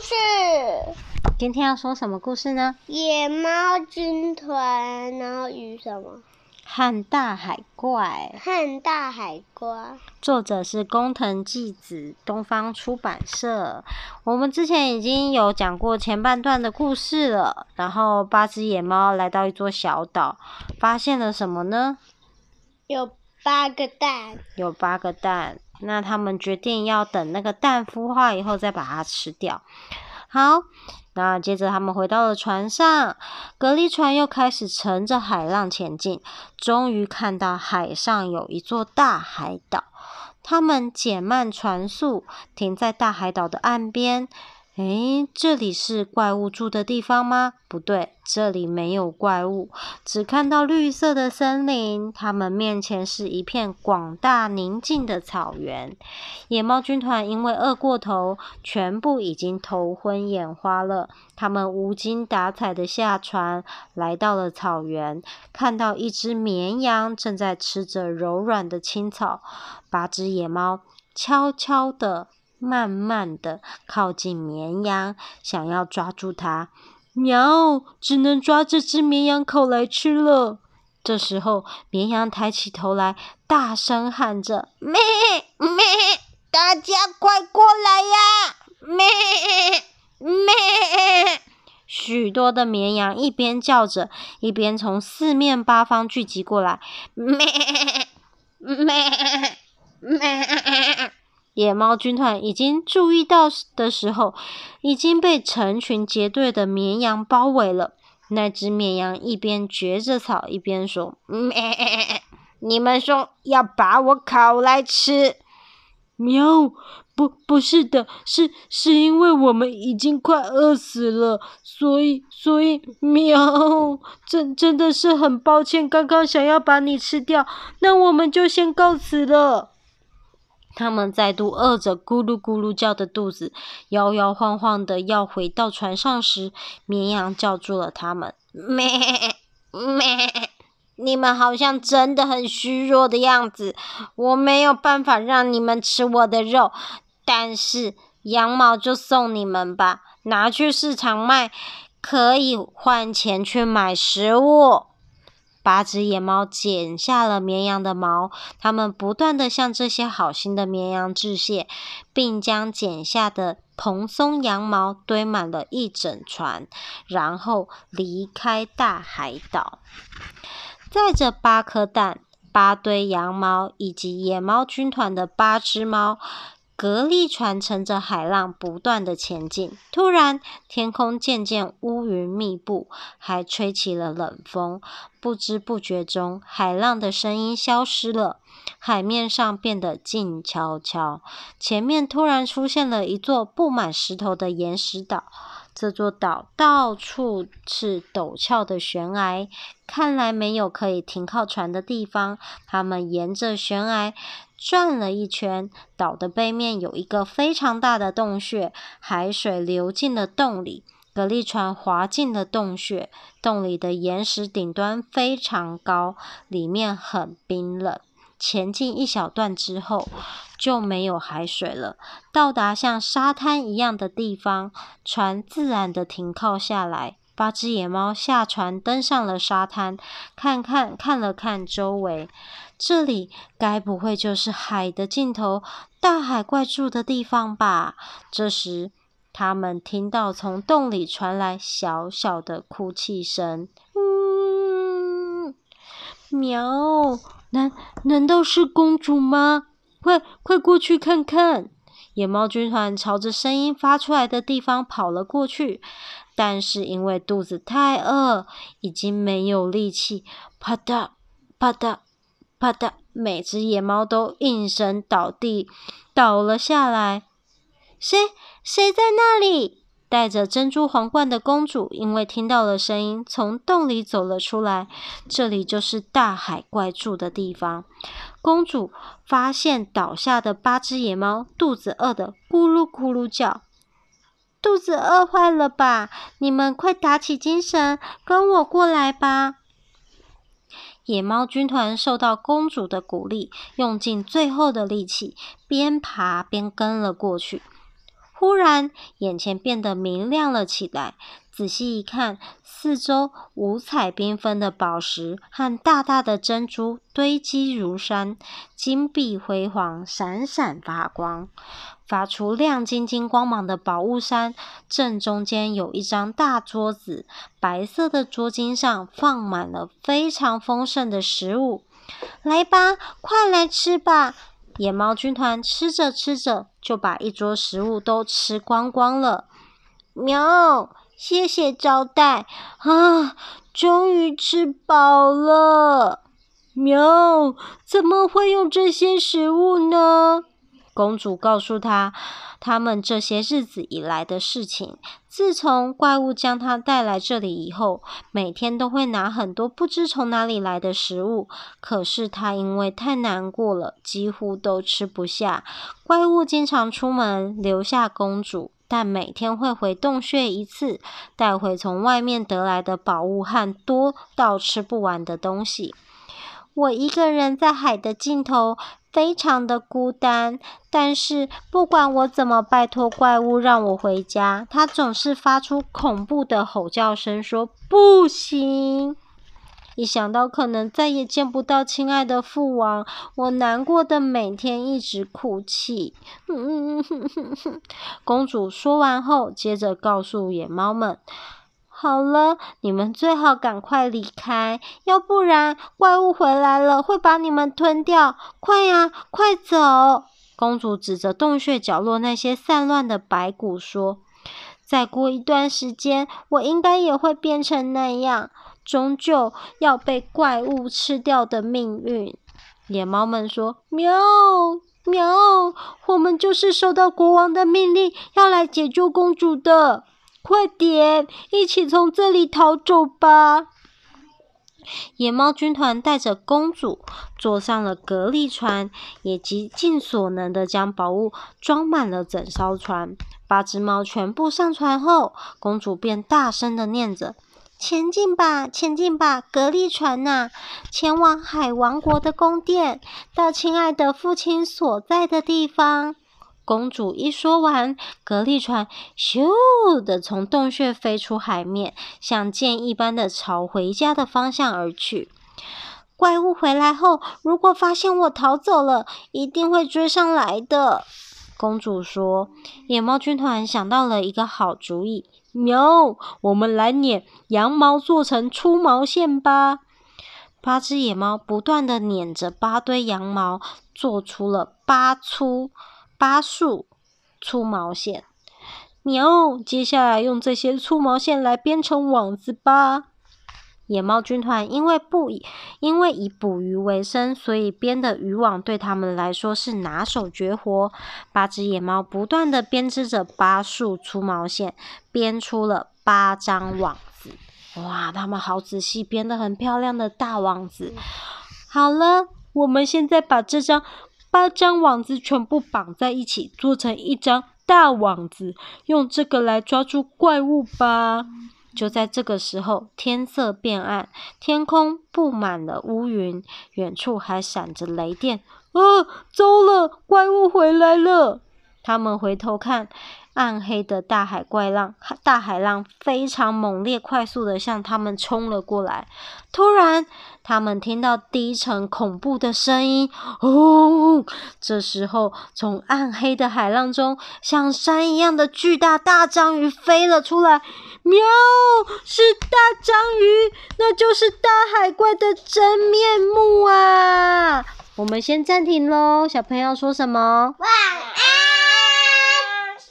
事。今天要说什么故事呢？野猫军团，然后与什么？和大海怪。和大海怪。作者是工藤纪子，东方出版社。我们之前已经有讲过前半段的故事了。然后八只野猫来到一座小岛，发现了什么呢？有八个蛋。有八个蛋。那他们决定要等那个蛋孵化以后再把它吃掉。好，那接着他们回到了船上，隔离船又开始乘着海浪前进，终于看到海上有一座大海岛。他们减慢船速，停在大海岛的岸边。诶，这里是怪物住的地方吗？不对，这里没有怪物，只看到绿色的森林。他们面前是一片广大宁静的草原。野猫军团因为饿过头，全部已经头昏眼花了。他们无精打采地下船，来到了草原，看到一只绵羊正在吃着柔软的青草。八只野猫悄悄地。慢慢的靠近绵羊，想要抓住它。喵，只能抓这只绵羊口来吃了。这时候，绵羊抬起头来，大声喊着：“咩咩，大家快过来呀！咩咩！”许多的绵羊一边叫着，一边从四面八方聚集过来。咩咩咩。野猫军团已经注意到的时候，已经被成群结队的绵羊包围了。那只绵羊一边嚼着草，一边说：“咩，你们说要把我烤来吃？”喵，不，不是的，是是因为我们已经快饿死了，所以，所以，喵，真真的是很抱歉，刚刚想要把你吃掉，那我们就先告辞了。他们再度饿着咕噜咕噜叫的肚子，摇摇晃晃的要回到船上时，绵羊叫住了他们：“咩咩，你们好像真的很虚弱的样子，我没有办法让你们吃我的肉，但是羊毛就送你们吧，拿去市场卖，可以换钱去买食物。”八只野猫剪下了绵羊的毛，它们不断地向这些好心的绵羊致谢，并将剪下的蓬松羊毛堆满了一整船，然后离开大海岛。载着八颗蛋、八堆羊毛以及野猫军团的八只猫。格力船乘着海浪不断的前进，突然天空渐渐乌云密布，还吹起了冷风。不知不觉中，海浪的声音消失了，海面上变得静悄悄。前面突然出现了一座布满石头的岩石岛，这座岛到处是陡峭的悬崖，看来没有可以停靠船的地方。他们沿着悬崖。转了一圈，岛的背面有一个非常大的洞穴，海水流进了洞里，蛤蜊船滑进了洞穴。洞里的岩石顶端非常高，里面很冰冷。前进一小段之后，就没有海水了。到达像沙滩一样的地方，船自然地停靠下来。八只野猫下船，登上了沙滩，看看看了看周围。这里该不会就是海的尽头，大海怪住的地方吧？这时，他们听到从洞里传来小小的哭泣声。嗯，喵，难难道是公主吗？快快过去看看！野猫军团朝着声音发出来的地方跑了过去，但是因为肚子太饿，已经没有力气，啪嗒啪嗒。啪嗒！每只野猫都应声倒地，倒了下来。谁？谁在那里？戴着珍珠皇冠的公主因为听到了声音，从洞里走了出来。这里就是大海怪住的地方。公主发现倒下的八只野猫，肚子饿得咕噜咕噜叫。肚子饿坏了吧？你们快打起精神，跟我过来吧。野猫军团受到公主的鼓励，用尽最后的力气，边爬边跟了过去。忽然，眼前变得明亮了起来。仔细一看，四周五彩缤纷的宝石和大大的珍珠堆积如山，金碧辉煌，闪闪发光，发出亮晶晶光芒的宝物山正中间有一张大桌子，白色的桌巾上放满了非常丰盛的食物。来吧，快来吃吧！野猫军团吃着吃着，就把一桌食物都吃光光了。喵！谢谢招待啊！终于吃饱了。喵！怎么会用这些食物呢？公主告诉他，他们这些日子以来的事情。自从怪物将他带来这里以后，每天都会拿很多不知从哪里来的食物。可是他因为太难过了，几乎都吃不下。怪物经常出门，留下公主，但每天会回洞穴一次，带回从外面得来的宝物和多到吃不完的东西。我一个人在海的尽头。非常的孤单，但是不管我怎么拜托怪物让我回家，它总是发出恐怖的吼叫声，说不行。一想到可能再也见不到亲爱的父王，我难过的每天一直哭泣。公主说完后，接着告诉野猫们。好了，你们最好赶快离开，要不然怪物回来了会把你们吞掉。快呀，快走！公主指着洞穴角落那些散乱的白骨说：“再过一段时间，我应该也会变成那样，终究要被怪物吃掉的命运。”野猫们说：“喵喵，我们就是收到国王的命令，要来解救公主的。”快点，一起从这里逃走吧！野猫军团带着公主坐上了格力船，也极尽所能的将宝物装满了整艘船。八只猫全部上船后，公主便大声的念着：“前进吧，前进吧，格力船呐，前往海王国的宫殿，到亲爱的父亲所在的地方。”公主一说完，格力船咻的从洞穴飞出海面，像箭一般的朝回家的方向而去。怪物回来后，如果发现我逃走了，一定会追上来的。公主说：“野猫军团想到了一个好主意，喵，我们来捻羊毛做成粗毛线吧。”八只野猫不断地捻着八堆羊毛，做出了八粗。八束粗毛线，喵！接下来用这些粗毛线来编成网子吧。野猫军团因为不以因为以捕鱼为生，所以编的渔网对他们来说是拿手绝活。八只野猫不断地编织着八束粗毛线，编出了八张网子。哇，他们好仔细，编得很漂亮的大网子。好了，我们现在把这张。八张网子全部绑在一起，做成一张大网子，用这个来抓住怪物吧。就在这个时候，天色变暗，天空布满了乌云，远处还闪着雷电。啊，糟了，怪物回来了！他们回头看，暗黑的大海怪浪，大海浪非常猛烈，快速的向他们冲了过来。突然，他们听到低沉恐怖的声音，哦！这时候，从暗黑的海浪中，像山一样的巨大大章鱼飞了出来。喵！是大章鱼，那就是大海怪的真面目啊！我们先暂停喽，小朋友说什么？哇